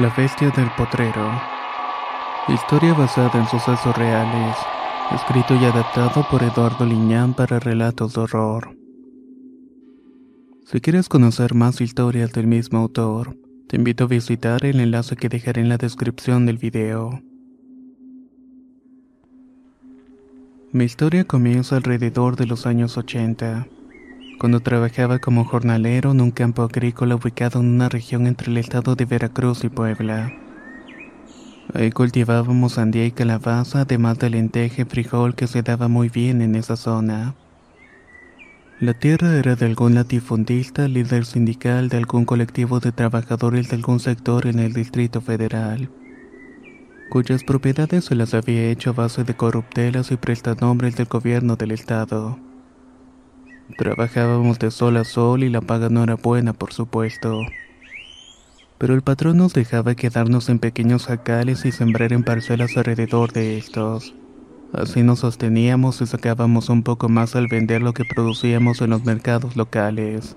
La bestia del potrero. Historia basada en sucesos reales. Escrito y adaptado por Eduardo Liñán para relatos de horror. Si quieres conocer más historias del mismo autor, te invito a visitar el enlace que dejaré en la descripción del video. Mi historia comienza alrededor de los años 80 cuando trabajaba como jornalero en un campo agrícola ubicado en una región entre el estado de Veracruz y Puebla. Ahí cultivábamos sandía y calabaza, además de lenteja y frijol que se daba muy bien en esa zona. La tierra era de algún latifundista, líder sindical de algún colectivo de trabajadores de algún sector en el Distrito Federal, cuyas propiedades se las había hecho a base de corruptelas y prestanombres del gobierno del estado. Trabajábamos de sol a sol y la paga no era buena, por supuesto. Pero el patrón nos dejaba quedarnos en pequeños jacales y sembrar en parcelas alrededor de estos. Así nos sosteníamos y sacábamos un poco más al vender lo que producíamos en los mercados locales.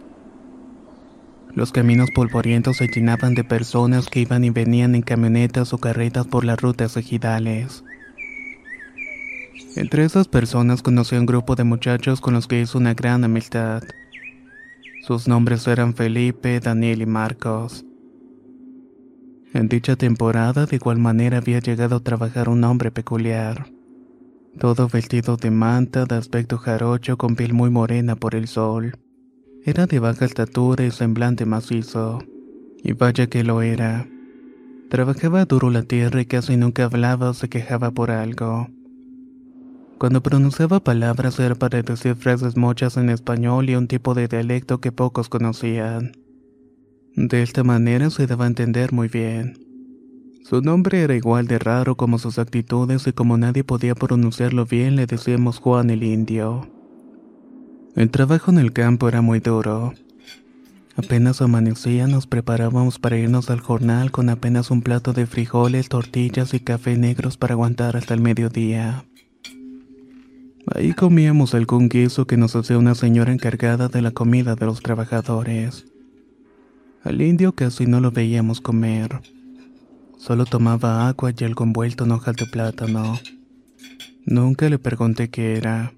Los caminos polvorientos se llenaban de personas que iban y venían en camionetas o carretas por las rutas ejidales. Entre esas personas conocí a un grupo de muchachos con los que hice una gran amistad. Sus nombres eran Felipe, Daniel y Marcos. En dicha temporada de igual manera había llegado a trabajar un hombre peculiar. Todo vestido de manta, de aspecto jarocho con piel muy morena por el sol. Era de baja estatura y semblante macizo. Y vaya que lo era. Trabajaba duro la tierra y casi nunca hablaba o se quejaba por algo. Cuando pronunciaba palabras era para decir frases mochas en español y un tipo de dialecto que pocos conocían. De esta manera se daba a entender muy bien. Su nombre era igual de raro como sus actitudes y como nadie podía pronunciarlo bien le decíamos Juan el Indio. El trabajo en el campo era muy duro. Apenas amanecía nos preparábamos para irnos al jornal con apenas un plato de frijoles, tortillas y café negros para aguantar hasta el mediodía. Ahí comíamos algún guiso que nos hacía una señora encargada de la comida de los trabajadores. Al indio casi no lo veíamos comer. Solo tomaba agua y algo envuelto en hojas de plátano. Nunca le pregunté qué era.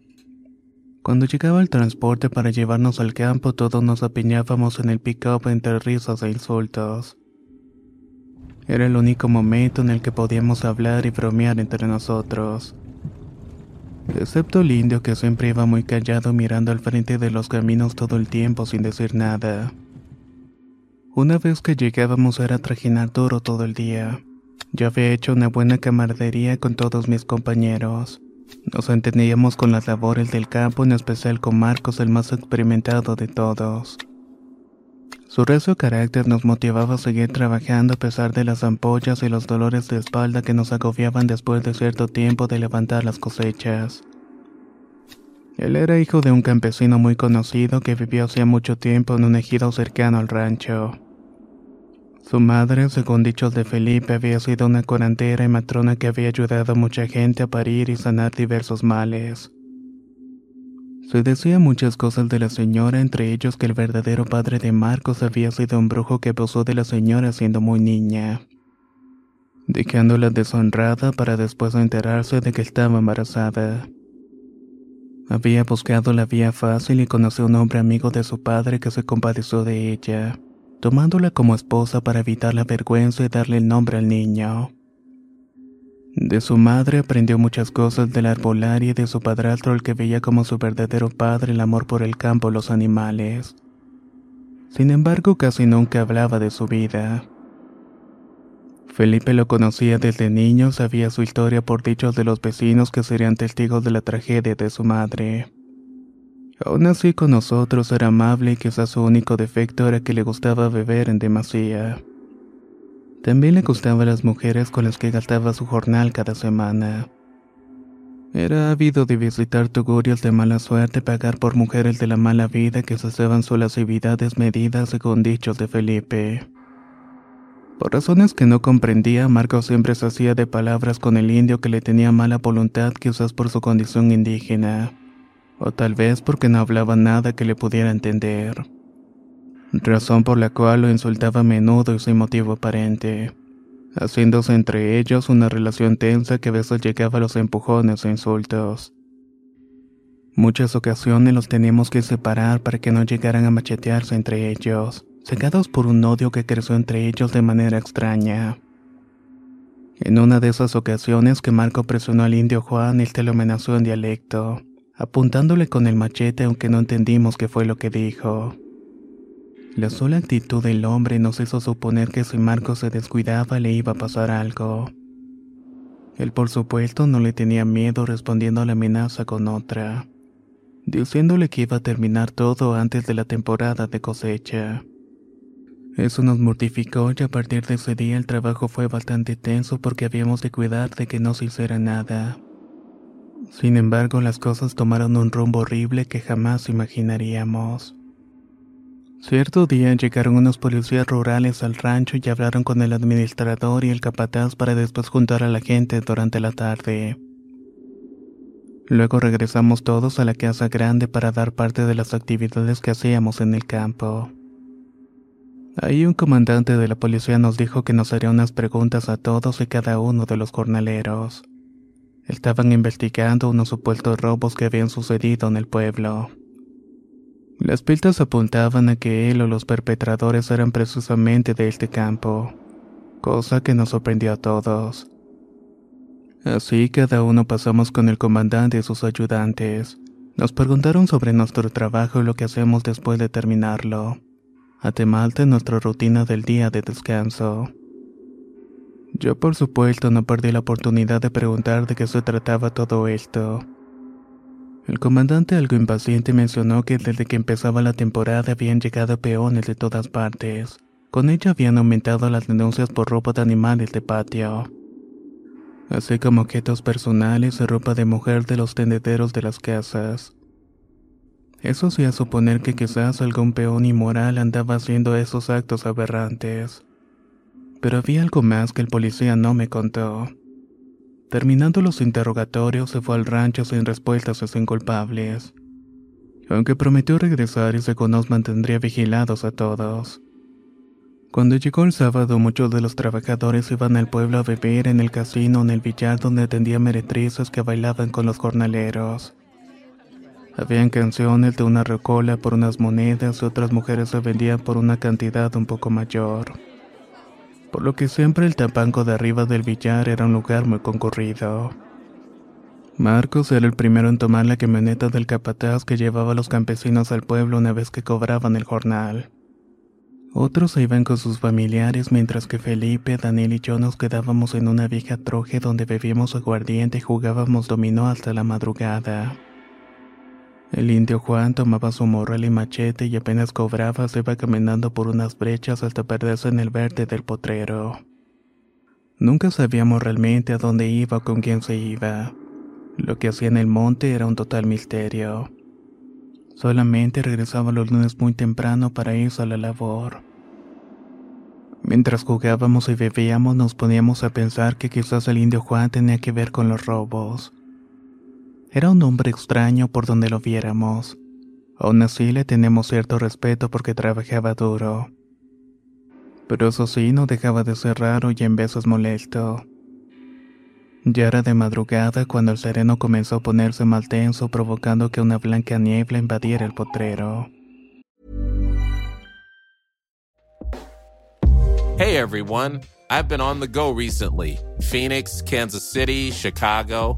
Cuando llegaba el transporte para llevarnos al campo, todos nos apiñábamos en el pick-up entre risas e insultos. Era el único momento en el que podíamos hablar y bromear entre nosotros excepto el indio que siempre iba muy callado mirando al frente de los caminos todo el tiempo sin decir nada. Una vez que llegábamos era trajinar duro todo el día. Yo había hecho una buena camaradería con todos mis compañeros. Nos entendíamos con las labores del campo, en especial con Marcos, el más experimentado de todos. Su recio carácter nos motivaba a seguir trabajando a pesar de las ampollas y los dolores de espalda que nos agobiaban después de cierto tiempo de levantar las cosechas. Él era hijo de un campesino muy conocido que vivió hacía mucho tiempo en un ejido cercano al rancho. Su madre, según dichos de Felipe, había sido una curandera y matrona que había ayudado a mucha gente a parir y sanar diversos males. Se decía muchas cosas de la señora, entre ellos que el verdadero padre de Marcos había sido un brujo que abusó de la señora siendo muy niña, dejándola deshonrada para después enterarse de que estaba embarazada. Había buscado la vía fácil y conoció a un hombre amigo de su padre que se compadeció de ella, tomándola como esposa para evitar la vergüenza y darle el nombre al niño. De su madre aprendió muchas cosas del arbolario y de su padrastro el que veía como su verdadero padre el amor por el campo los animales. Sin embargo, casi nunca hablaba de su vida. Felipe lo conocía desde niño, sabía su historia por dichos de los vecinos que serían testigos de la tragedia de su madre. Aún así con nosotros era amable y quizás su único defecto era que le gustaba beber en demasía. También le gustaban las mujeres con las que gastaba su jornal cada semana. Era ávido de visitar tugurios de mala suerte pagar por mujeres de la mala vida que se hacían su lascividades medidas según dichos de Felipe. Por razones que no comprendía, Marco siempre se hacía de palabras con el indio que le tenía mala voluntad quizás por su condición indígena, o tal vez porque no hablaba nada que le pudiera entender razón por la cual lo insultaba a menudo y sin motivo aparente, haciéndose entre ellos una relación tensa que a veces llegaba a los empujones e insultos. Muchas ocasiones los teníamos que separar para que no llegaran a machetearse entre ellos, cegados por un odio que creció entre ellos de manera extraña. En una de esas ocasiones que Marco presionó al indio Juan, él te lo amenazó en dialecto, apuntándole con el machete aunque no entendimos qué fue lo que dijo. La sola actitud del hombre nos hizo suponer que si Marco se descuidaba le iba a pasar algo. Él por supuesto no le tenía miedo respondiendo a la amenaza con otra, diciéndole que iba a terminar todo antes de la temporada de cosecha. Eso nos mortificó y a partir de ese día el trabajo fue bastante tenso porque habíamos de cuidar de que no se hiciera nada. Sin embargo, las cosas tomaron un rumbo horrible que jamás imaginaríamos. Cierto día llegaron unos policías rurales al rancho y hablaron con el administrador y el capataz para después juntar a la gente durante la tarde. Luego regresamos todos a la casa grande para dar parte de las actividades que hacíamos en el campo. Ahí un comandante de la policía nos dijo que nos haría unas preguntas a todos y cada uno de los jornaleros. Estaban investigando unos supuestos robos que habían sucedido en el pueblo. Las pistas apuntaban a que él o los perpetradores eran precisamente de este campo, cosa que nos sorprendió a todos. Así cada uno pasamos con el comandante y sus ayudantes. Nos preguntaron sobre nuestro trabajo y lo que hacemos después de terminarlo, además de nuestra rutina del día de descanso. Yo por supuesto no perdí la oportunidad de preguntar de qué se trataba todo esto. El comandante algo impaciente mencionó que desde que empezaba la temporada habían llegado peones de todas partes. Con ello habían aumentado las denuncias por ropa de animales de patio. Así como objetos personales y ropa de mujer de los tendederos de las casas. Eso hacía suponer que quizás algún peón inmoral andaba haciendo esos actos aberrantes. Pero había algo más que el policía no me contó. Terminando los interrogatorios, se fue al rancho sin respuestas a sin culpables. Aunque prometió regresar y se nos mantendría vigilados a todos. Cuando llegó el sábado, muchos de los trabajadores iban al pueblo a beber en el casino en el billar donde atendía meretrices que bailaban con los jornaleros. Habían canciones de una recola por unas monedas y otras mujeres se vendían por una cantidad un poco mayor por lo que siempre el tapanco de arriba del billar era un lugar muy concurrido. Marcos era el primero en tomar la camioneta del capataz que llevaba a los campesinos al pueblo una vez que cobraban el jornal. Otros se iban con sus familiares mientras que Felipe, Daniel y yo nos quedábamos en una vieja troje donde bebíamos aguardiente y jugábamos dominó hasta la madrugada. El indio Juan tomaba su morral y machete y apenas cobraba se iba caminando por unas brechas hasta perderse en el verde del potrero. Nunca sabíamos realmente a dónde iba o con quién se iba. Lo que hacía en el monte era un total misterio. Solamente regresaba los lunes muy temprano para irse a la labor. Mientras jugábamos y bebíamos nos poníamos a pensar que quizás el indio Juan tenía que ver con los robos. Era un hombre extraño por donde lo viéramos. Aún así le tenemos cierto respeto porque trabajaba duro. Pero eso sí no dejaba de ser raro y en veces molesto. Ya era de madrugada cuando el sereno comenzó a ponerse mal tenso provocando que una blanca niebla invadiera el potrero. Hey everyone. I've been on the go recently Phoenix, Kansas City, Chicago.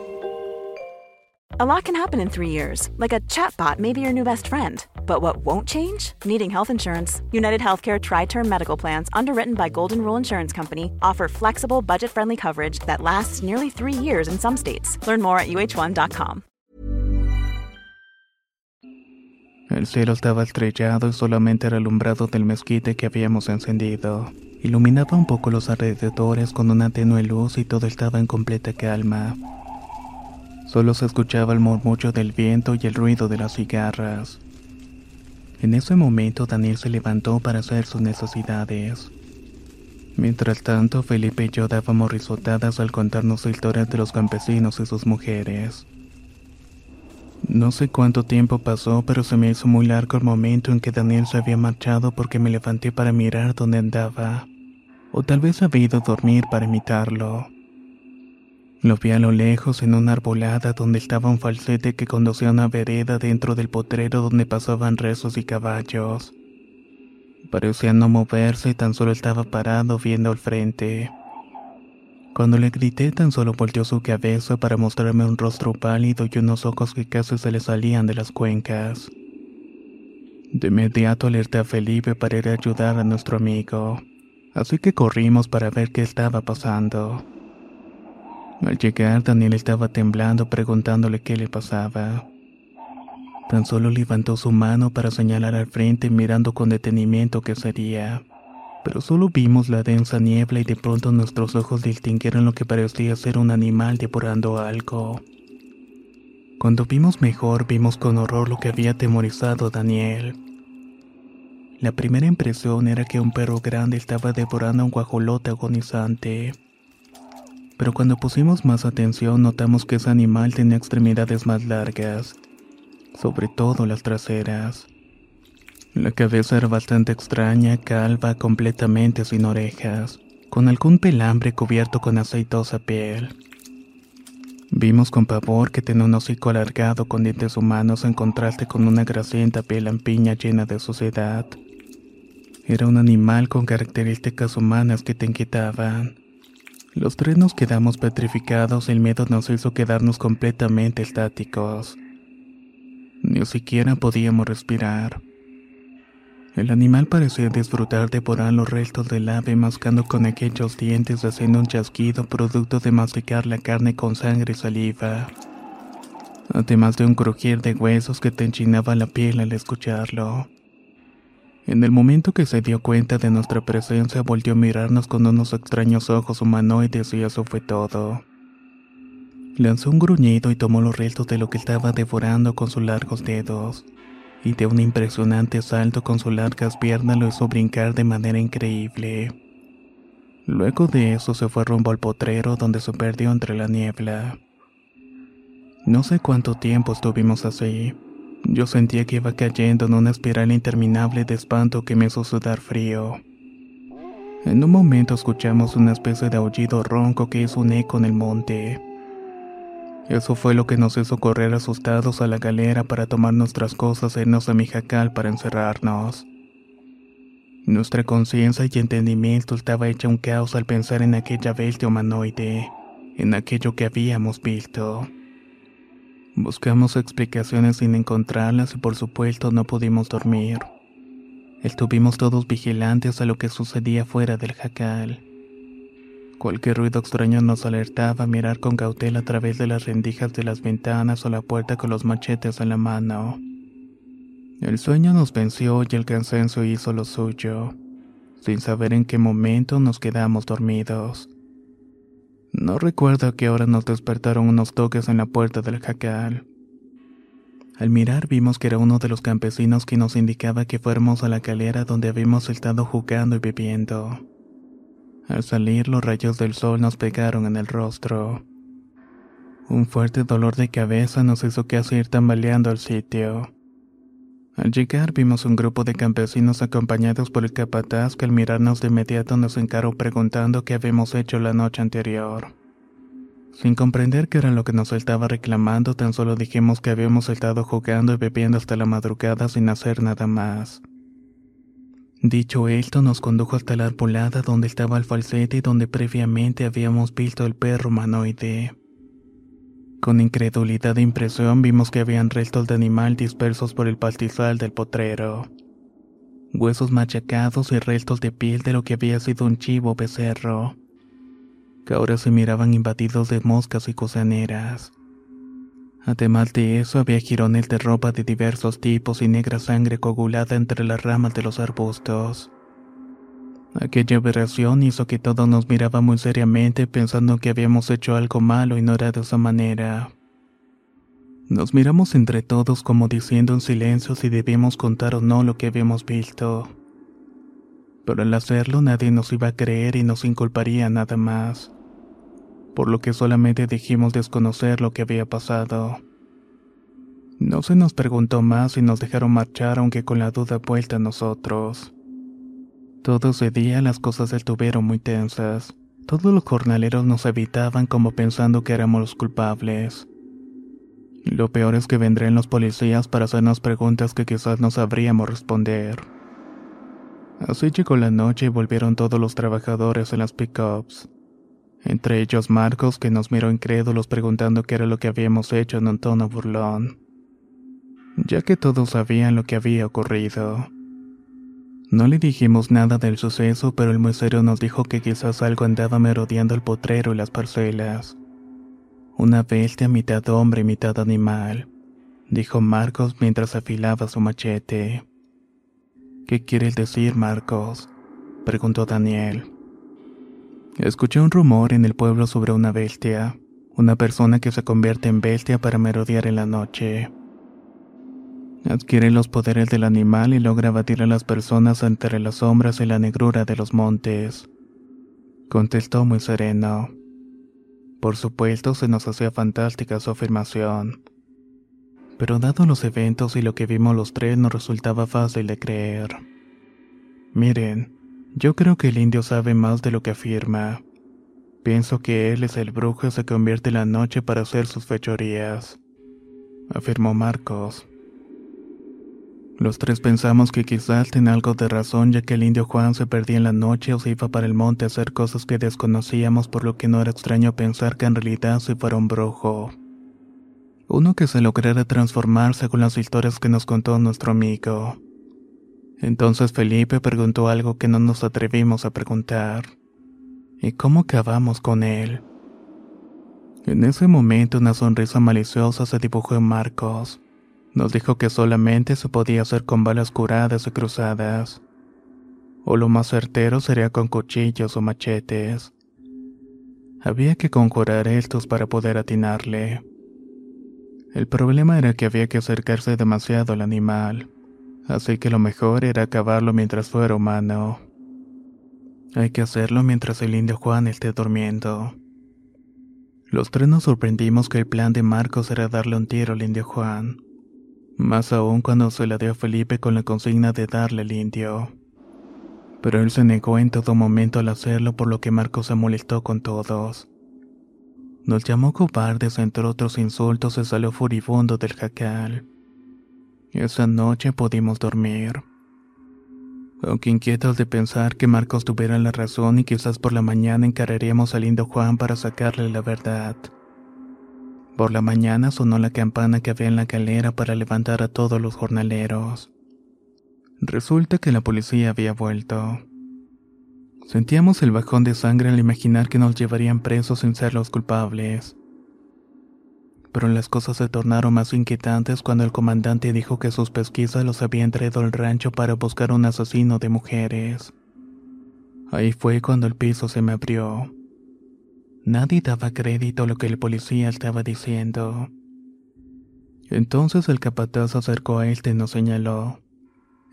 A lot can happen in three years, like a chatbot may be your new best friend. But what won't change? Needing health insurance. United Healthcare Tri Term Medical Plans, underwritten by Golden Rule Insurance Company, offer flexible, budget friendly coverage that lasts nearly three years in some states. Learn more at uh1.com. El cielo estaba estrellado y solamente era alumbrado del mezquite que habíamos encendido. Iluminaba un poco los alrededores con una tenue luz y todo estaba en completa calma. Solo se escuchaba el murmullo del viento y el ruido de las cigarras. En ese momento Daniel se levantó para hacer sus necesidades. Mientras tanto, Felipe y yo dábamos risotadas al contarnos historias de los campesinos y sus mujeres. No sé cuánto tiempo pasó, pero se me hizo muy largo el momento en que Daniel se había marchado porque me levanté para mirar dónde andaba. O tal vez había ido a dormir para imitarlo. Lo vi a lo lejos en una arbolada donde estaba un falsete que conducía a una vereda dentro del potrero donde pasaban rezos y caballos. Parecía no moverse y tan solo estaba parado viendo al frente. Cuando le grité tan solo volteó su cabeza para mostrarme un rostro pálido y unos ojos que casi se le salían de las cuencas. De inmediato alerté a Felipe para ir a ayudar a nuestro amigo, así que corrimos para ver qué estaba pasando. Al llegar, Daniel estaba temblando preguntándole qué le pasaba. Tan solo levantó su mano para señalar al frente mirando con detenimiento qué sería pero solo vimos la densa niebla y de pronto nuestros ojos distinguieron lo que parecía ser un animal devorando algo. Cuando vimos mejor, vimos con horror lo que había atemorizado a Daniel. La primera impresión era que un perro grande estaba devorando a un guajolote agonizante. Pero cuando pusimos más atención notamos que ese animal tenía extremidades más largas, sobre todo las traseras. La cabeza era bastante extraña, calva, completamente sin orejas, con algún pelambre cubierto con aceitosa piel. Vimos con pavor que tenía un hocico alargado con dientes humanos en contraste con una grasienta piel lampiña llena de suciedad. Era un animal con características humanas que te inquietaban. Los tres nos quedamos petrificados el miedo nos hizo quedarnos completamente estáticos. Ni siquiera podíamos respirar. El animal parecía disfrutar de devorar los restos del ave mascando con aquellos dientes haciendo un chasquido producto de masticar la carne con sangre y saliva. Además de un crujir de huesos que te enchinaba la piel al escucharlo. En el momento que se dio cuenta de nuestra presencia volvió a mirarnos con unos extraños ojos humanoides y eso fue todo. Lanzó un gruñido y tomó los restos de lo que estaba devorando con sus largos dedos y de un impresionante salto con sus largas piernas lo hizo brincar de manera increíble. Luego de eso se fue rumbo al potrero donde se perdió entre la niebla. No sé cuánto tiempo estuvimos así. Yo sentía que iba cayendo en una espiral interminable de espanto que me hizo sudar frío. En un momento escuchamos una especie de aullido ronco que hizo un eco en el monte. Eso fue lo que nos hizo correr asustados a la galera para tomar nuestras cosas e irnos a Mijacal para encerrarnos. Nuestra conciencia y entendimiento estaba hecha un caos al pensar en aquella bestia humanoide, en aquello que habíamos visto. Buscamos explicaciones sin encontrarlas y por supuesto no pudimos dormir. Estuvimos todos vigilantes a lo que sucedía fuera del jacal. Cualquier ruido extraño nos alertaba a mirar con cautela a través de las rendijas de las ventanas o la puerta con los machetes en la mano. El sueño nos venció y el cansancio hizo lo suyo, sin saber en qué momento nos quedamos dormidos. No recuerdo a qué hora nos despertaron unos toques en la puerta del jacal. Al mirar vimos que era uno de los campesinos que nos indicaba que fuéramos a la calera donde habíamos estado jugando y bebiendo. Al salir los rayos del sol nos pegaron en el rostro. Un fuerte dolor de cabeza nos hizo casi ir tambaleando al sitio. Al llegar vimos un grupo de campesinos acompañados por el capataz que al mirarnos de inmediato nos encaró preguntando qué habíamos hecho la noche anterior. Sin comprender qué era lo que nos estaba reclamando, tan solo dijimos que habíamos estado jugando y bebiendo hasta la madrugada sin hacer nada más. Dicho esto, nos condujo hasta la arbolada donde estaba el falsete y donde previamente habíamos visto el perro humanoide. Con incredulidad e impresión vimos que habían restos de animal dispersos por el pastizal del potrero. Huesos machacados y restos de piel de lo que había sido un chivo becerro, que ahora se miraban invadidos de moscas y cosaneras. Además de eso, había jirones de ropa de diversos tipos y negra sangre coagulada entre las ramas de los arbustos. Aquella aberración hizo que todos nos miraba muy seriamente pensando que habíamos hecho algo malo y no era de esa manera. Nos miramos entre todos como diciendo en silencio si debíamos contar o no lo que habíamos visto. Pero al hacerlo nadie nos iba a creer y nos inculparía nada más. Por lo que solamente dijimos desconocer lo que había pasado. No se nos preguntó más y nos dejaron marchar aunque con la duda vuelta a nosotros. Todo ese día las cosas estuvieron muy tensas. Todos los jornaleros nos evitaban como pensando que éramos los culpables. Lo peor es que vendrían los policías para hacernos preguntas que quizás no sabríamos responder. Así llegó la noche y volvieron todos los trabajadores en las pickups. Entre ellos Marcos, que nos miró incrédulos preguntando qué era lo que habíamos hecho en un tono burlón. Ya que todos sabían lo que había ocurrido. No le dijimos nada del suceso, pero el muesero nos dijo que quizás algo andaba merodeando el potrero y las parcelas. Una bestia mitad hombre mitad animal, dijo Marcos mientras afilaba su machete. ¿Qué quieres decir, Marcos? preguntó Daniel. Escuché un rumor en el pueblo sobre una bestia, una persona que se convierte en bestia para merodear en la noche. Adquiere los poderes del animal y logra abatir a las personas entre las sombras y la negrura de los montes. Contestó muy sereno. Por supuesto, se nos hacía fantástica su afirmación. Pero dado los eventos y lo que vimos los tres, nos resultaba fácil de creer. Miren, yo creo que el indio sabe más de lo que afirma. Pienso que él es el brujo y se convierte en la noche para hacer sus fechorías, afirmó Marcos. Los tres pensamos que quizás tenía algo de razón ya que el indio Juan se perdía en la noche o se iba para el monte a hacer cosas que desconocíamos por lo que no era extraño pensar que en realidad se fuera un brujo. Uno que se lograra transformar según las historias que nos contó nuestro amigo. Entonces Felipe preguntó algo que no nos atrevimos a preguntar. ¿Y cómo acabamos con él? En ese momento una sonrisa maliciosa se dibujó en Marcos. Nos dijo que solamente se podía hacer con balas curadas y cruzadas. O lo más certero sería con cuchillos o machetes. Había que conjurar estos para poder atinarle. El problema era que había que acercarse demasiado al animal, así que lo mejor era acabarlo mientras fuera humano. Hay que hacerlo mientras el indio Juan esté durmiendo. Los tres nos sorprendimos que el plan de Marcos era darle un tiro al indio Juan más aún cuando se la dio a Felipe con la consigna de darle al indio. Pero él se negó en todo momento al hacerlo por lo que Marco se molestó con todos. Nos llamó cobardes entre otros insultos y salió furibundo del jacal. Esa noche pudimos dormir. Aunque inquietos de pensar que Marcos tuviera la razón y quizás por la mañana encararíamos al lindo Juan para sacarle la verdad. Por la mañana sonó la campana que había en la galera para levantar a todos los jornaleros. Resulta que la policía había vuelto. Sentíamos el bajón de sangre al imaginar que nos llevarían presos sin ser los culpables. Pero las cosas se tornaron más inquietantes cuando el comandante dijo que sus pesquisas los habían traído al rancho para buscar un asesino de mujeres. Ahí fue cuando el piso se me abrió. Nadie daba crédito a lo que el policía estaba diciendo. Entonces el capataz acercó a él y nos señaló.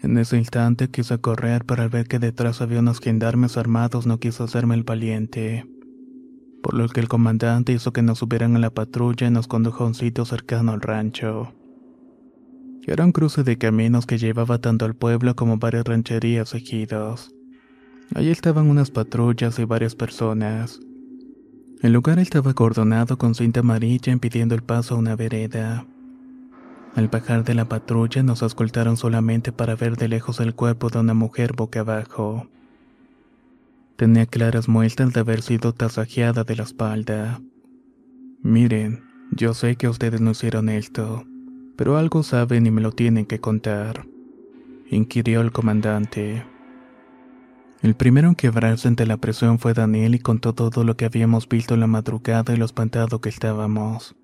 En ese instante quise correr, pero al ver que detrás había unos gendarmes armados no quiso hacerme el valiente. por lo que el comandante hizo que nos subieran a la patrulla y nos condujo a un sitio cercano al rancho. Era un cruce de caminos que llevaba tanto al pueblo como varias rancherías ejidos. Allí estaban unas patrullas y varias personas. El lugar estaba acordonado con cinta amarilla impidiendo el paso a una vereda. Al bajar de la patrulla nos escoltaron solamente para ver de lejos el cuerpo de una mujer boca abajo. Tenía claras muestras de haber sido tasajeada de la espalda. Miren, yo sé que ustedes no hicieron esto, pero algo saben y me lo tienen que contar, inquirió el comandante. El primero en quebrarse ante la presión fue Daniel y contó todo lo que habíamos visto en la madrugada y lo espantado que estábamos.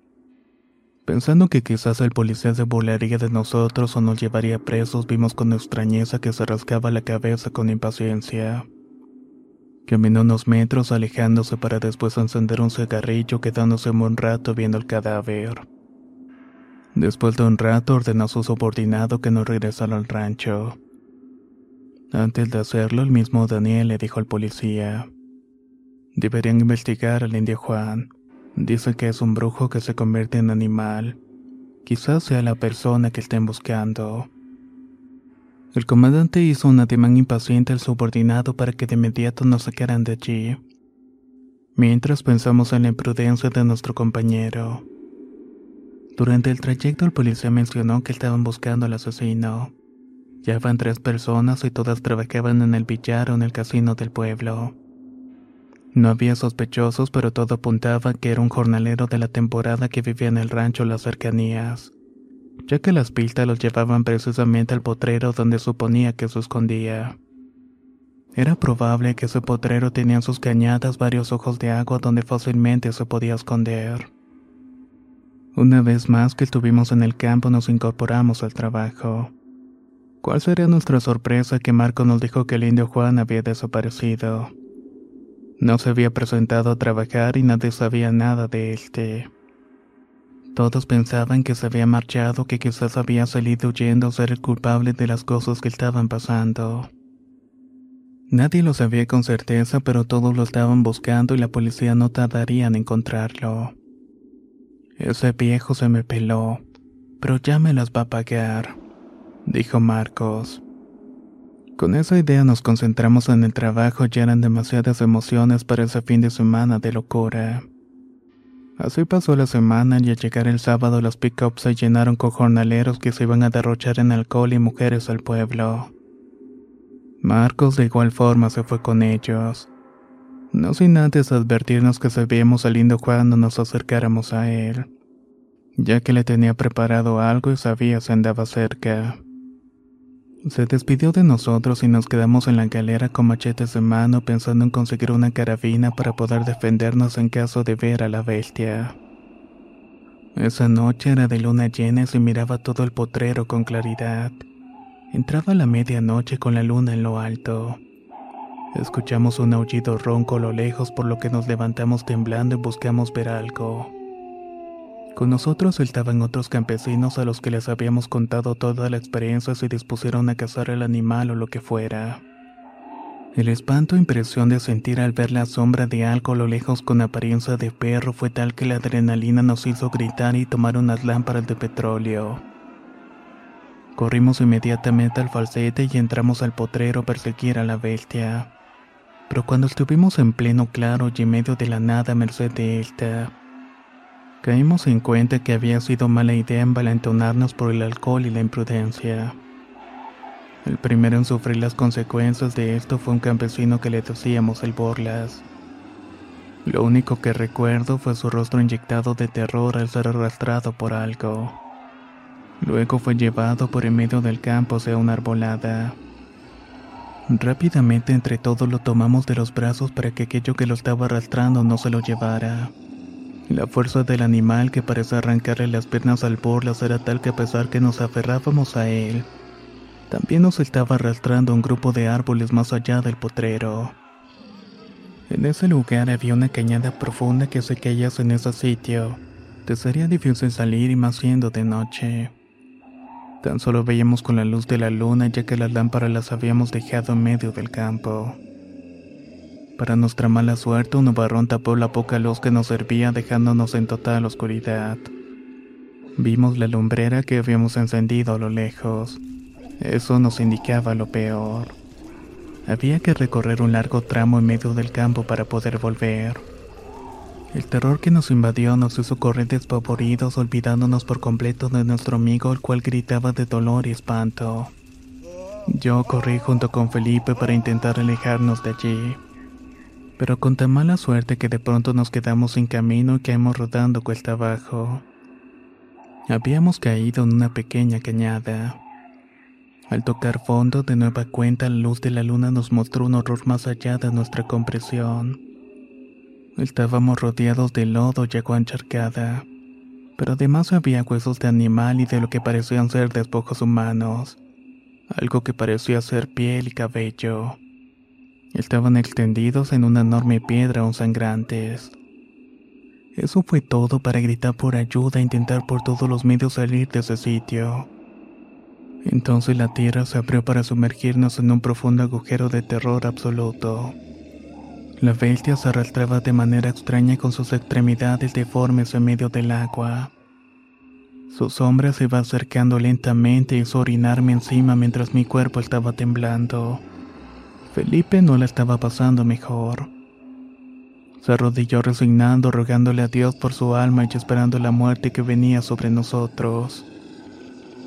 Pensando que quizás el policía se burlaría de nosotros o nos llevaría presos, vimos con extrañeza que se rascaba la cabeza con impaciencia. Caminó unos metros alejándose para después encender un cigarrillo quedándose un rato viendo el cadáver. Después de un rato ordenó a su subordinado que nos regresara al rancho. Antes de hacerlo, el mismo Daniel le dijo al policía, Deberían investigar al indio Juan. Dice que es un brujo que se convierte en animal. Quizás sea la persona que estén buscando. El comandante hizo un ademán impaciente al subordinado para que de inmediato nos sacaran de allí. Mientras pensamos en la imprudencia de nuestro compañero. Durante el trayecto el policía mencionó que estaban buscando al asesino. Ya tres personas y todas trabajaban en el billar o en el casino del pueblo. No había sospechosos, pero todo apuntaba que era un jornalero de la temporada que vivía en el rancho en las cercanías ya que las pistas los llevaban precisamente al potrero donde suponía que se escondía. Era probable que ese potrero tenía en sus cañadas varios ojos de agua donde fácilmente se podía esconder. Una vez más que estuvimos en el campo nos incorporamos al trabajo. ¿Cuál sería nuestra sorpresa que Marco nos dijo que el indio Juan había desaparecido? No se había presentado a trabajar y nadie sabía nada de este. Todos pensaban que se había marchado, que quizás había salido huyendo o ser el culpable de las cosas que estaban pasando. Nadie lo sabía con certeza, pero todos lo estaban buscando y la policía no tardaría en encontrarlo. Ese viejo se me peló, pero ya me las va a pagar, dijo Marcos. Con esa idea nos concentramos en el trabajo, ya eran demasiadas emociones para ese fin de semana de locura. Así pasó la semana y al llegar el sábado los pickups se llenaron con jornaleros que se iban a derrochar en alcohol y mujeres al pueblo. Marcos de igual forma se fue con ellos. No sin antes advertirnos que sabíamos saliendo cuando nos acercáramos a él, ya que le tenía preparado algo y sabía si andaba cerca. Se despidió de nosotros y nos quedamos en la galera con machetes de mano pensando en conseguir una carabina para poder defendernos en caso de ver a la bestia. Esa noche era de luna llena y se miraba todo el potrero con claridad. Entraba la medianoche con la luna en lo alto. Escuchamos un aullido ronco a lo lejos por lo que nos levantamos temblando y buscamos ver algo. Con nosotros estaban otros campesinos a los que les habíamos contado toda la experiencia y se dispusieron a cazar el animal o lo que fuera. El espanto e impresión de sentir al ver la sombra de algo a lo lejos con apariencia de perro fue tal que la adrenalina nos hizo gritar y tomar unas lámparas de petróleo. Corrimos inmediatamente al falsete y entramos al potrero a perseguir a la bestia. Pero cuando estuvimos en pleno claro y en medio de la nada merced de esta, Caímos en cuenta que había sido mala idea envalentonarnos por el alcohol y la imprudencia. El primero en sufrir las consecuencias de esto fue un campesino que le decíamos el Borlas. Lo único que recuerdo fue su rostro inyectado de terror al ser arrastrado por algo. Luego fue llevado por en medio del campo hacia una arbolada. Rápidamente entre todos lo tomamos de los brazos para que aquello que lo estaba arrastrando no se lo llevara. La fuerza del animal que parece arrancarle las piernas al Borlas era tal que a pesar que nos aferrábamos a él, también nos estaba arrastrando un grupo de árboles más allá del potrero. En ese lugar había una cañada profunda que se caías en ese sitio. Te sería difícil salir y más siendo de noche. Tan solo veíamos con la luz de la luna ya que las lámparas las habíamos dejado en medio del campo. Para nuestra mala suerte, un nubarrón tapó la poca luz que nos servía, dejándonos en total oscuridad. Vimos la lumbrera que habíamos encendido a lo lejos. Eso nos indicaba lo peor. Había que recorrer un largo tramo en medio del campo para poder volver. El terror que nos invadió nos hizo correr despavoridos, olvidándonos por completo de nuestro amigo, el cual gritaba de dolor y espanto. Yo corrí junto con Felipe para intentar alejarnos de allí, pero con tan mala suerte que de pronto nos quedamos sin camino y caímos rodando cuesta abajo. Habíamos caído en una pequeña cañada. Al tocar fondo, de nueva cuenta, la luz de la luna nos mostró un horror más allá de nuestra compresión. Estábamos rodeados de lodo y agua encharcada, pero además había huesos de animal y de lo que parecían ser despojos humanos, algo que parecía ser piel y cabello. Estaban extendidos en una enorme piedra aún sangrantes. Eso fue todo para gritar por ayuda e intentar por todos los medios salir de ese sitio. Entonces la tierra se abrió para sumergirnos en un profundo agujero de terror absoluto. La bestia se arrastraba de manera extraña con sus extremidades deformes en medio del agua. Su sombra se iba acercando lentamente y hizo orinarme encima mientras mi cuerpo estaba temblando. Felipe no la estaba pasando mejor. Se arrodilló resignando, rogándole a Dios por su alma y esperando la muerte que venía sobre nosotros.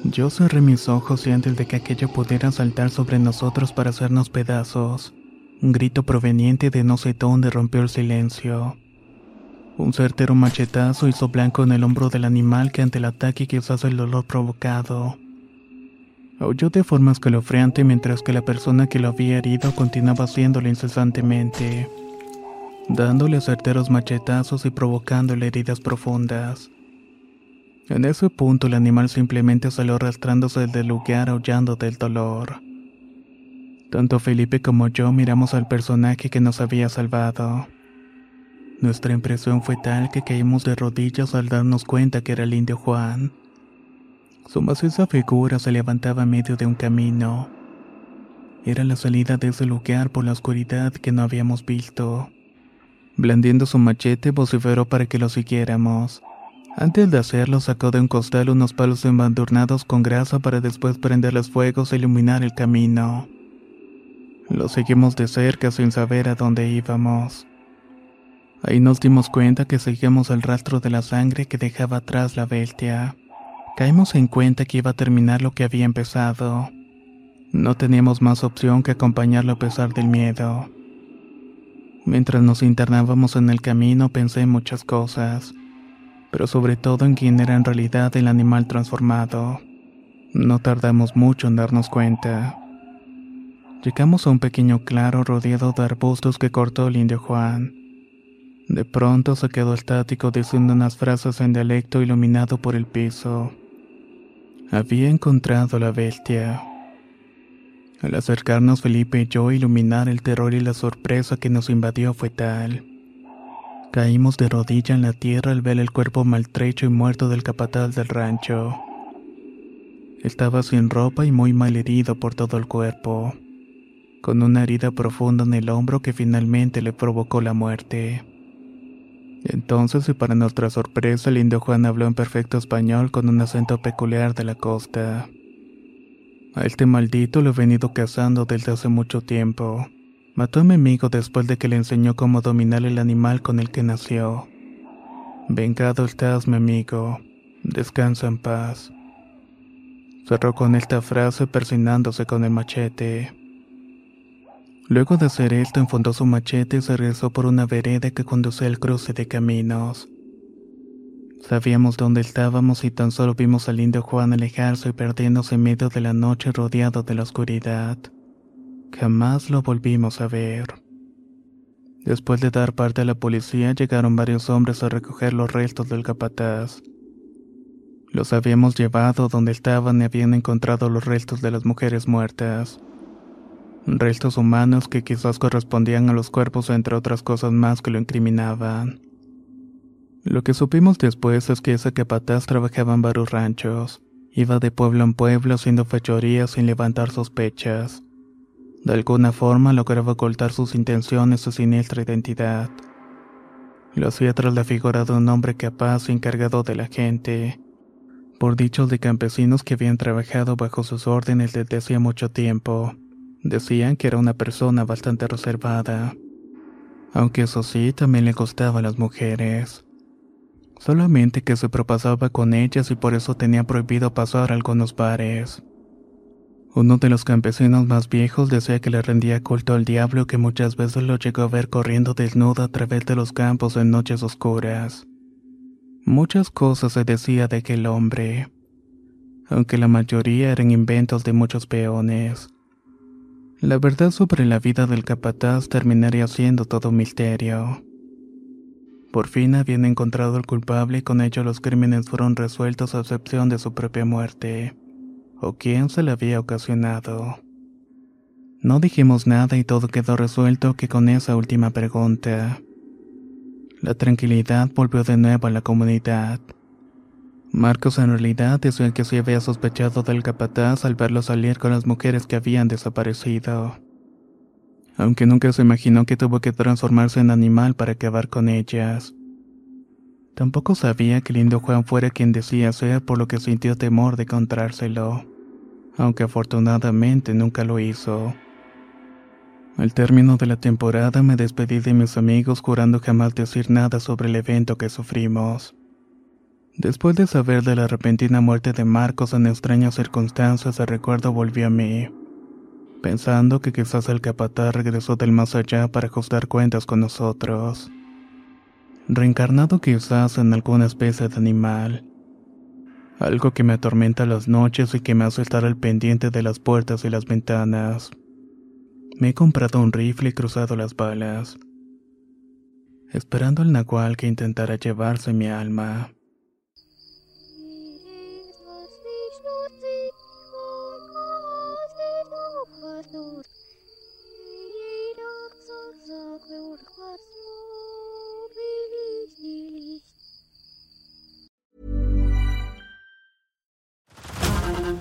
Yo cerré mis ojos y antes de que aquello pudiera saltar sobre nosotros para hacernos pedazos, un grito proveniente de no sé dónde rompió el silencio. Un certero machetazo hizo blanco en el hombro del animal que ante el ataque quizás el dolor provocado. Aulló de forma escalofriante mientras que la persona que lo había herido continuaba haciéndolo incesantemente, dándole certeros machetazos y provocándole heridas profundas. En ese punto el animal simplemente salió arrastrándose del lugar aullando del dolor. Tanto Felipe como yo miramos al personaje que nos había salvado. Nuestra impresión fue tal que caímos de rodillas al darnos cuenta que era el indio Juan. Su maciza figura se levantaba en medio de un camino. Era la salida de ese lugar por la oscuridad que no habíamos visto. Blandiendo su machete, vociferó para que lo siguiéramos. Antes de hacerlo, sacó de un costal unos palos embadurnados con grasa para después prenderles fuegos e iluminar el camino. Lo seguimos de cerca sin saber a dónde íbamos. Ahí nos dimos cuenta que seguíamos el rastro de la sangre que dejaba atrás la bestia. Caímos en cuenta que iba a terminar lo que había empezado. No teníamos más opción que acompañarlo a pesar del miedo. Mientras nos internábamos en el camino pensé en muchas cosas pero sobre todo en quién era en realidad el animal transformado. No tardamos mucho en darnos cuenta. Llegamos a un pequeño claro rodeado de arbustos que cortó el indio Juan. De pronto se quedó estático diciendo unas frases en dialecto iluminado por el piso. Había encontrado la bestia. Al acercarnos Felipe y yo iluminar el terror y la sorpresa que nos invadió fue tal. Caímos de rodilla en la tierra al ver el cuerpo maltrecho y muerto del capataz del rancho. Estaba sin ropa y muy mal herido por todo el cuerpo, con una herida profunda en el hombro que finalmente le provocó la muerte. Entonces, y para nuestra sorpresa, el indio Juan habló en perfecto español con un acento peculiar de la costa. A este maldito lo he venido cazando desde hace mucho tiempo. Mató a mi amigo después de que le enseñó cómo dominar el animal con el que nació. Vengado estás, mi amigo. Descansa en paz. Cerró con esta frase persinándose con el machete. Luego de hacer esto, enfundó su machete y se regresó por una vereda que conducía al cruce de caminos. Sabíamos dónde estábamos y tan solo vimos al indio Juan alejarse y perdiéndose en medio de la noche rodeado de la oscuridad. Jamás lo volvimos a ver. Después de dar parte a la policía, llegaron varios hombres a recoger los restos del capataz. Los habíamos llevado donde estaban y habían encontrado los restos de las mujeres muertas. Restos humanos que quizás correspondían a los cuerpos entre otras cosas más que lo incriminaban. Lo que supimos después es que ese capataz trabajaba en varios ranchos. Iba de pueblo en pueblo haciendo fechorías sin levantar sospechas. De alguna forma lograba ocultar sus intenciones su siniestra identidad. Lo hacía tras la figura de un hombre capaz y encargado de la gente, por dichos de campesinos que habían trabajado bajo sus órdenes desde hacía mucho tiempo. Decían que era una persona bastante reservada, aunque eso sí también le gustaba a las mujeres. Solamente que se propasaba con ellas y por eso tenía prohibido pasar algunos bares. Uno de los campesinos más viejos decía que le rendía culto al diablo que muchas veces lo llegó a ver corriendo desnudo a través de los campos en noches oscuras. Muchas cosas se decía de aquel hombre, aunque la mayoría eran inventos de muchos peones. La verdad sobre la vida del capataz terminaría siendo todo un misterio. Por fin habían encontrado al culpable y con ello los crímenes fueron resueltos a excepción de su propia muerte, o quién se la había ocasionado. No dijimos nada y todo quedó resuelto que con esa última pregunta. La tranquilidad volvió de nuevo a la comunidad. Marcos en realidad decía que se había sospechado del capataz al verlo salir con las mujeres que habían desaparecido. Aunque nunca se imaginó que tuvo que transformarse en animal para acabar con ellas. Tampoco sabía que el indio Juan fuera quien decía ser por lo que sintió temor de encontrárselo, aunque afortunadamente nunca lo hizo. Al término de la temporada me despedí de mis amigos jurando jamás decir nada sobre el evento que sufrimos. Después de saber de la repentina muerte de Marcos en extrañas circunstancias, el recuerdo volvió a mí, pensando que quizás el capataz regresó del más allá para ajustar cuentas con nosotros. Reencarnado quizás en alguna especie de animal. Algo que me atormenta las noches y que me hace estar al pendiente de las puertas y las ventanas. Me he comprado un rifle y cruzado las balas, esperando al nahual que intentara llevarse mi alma.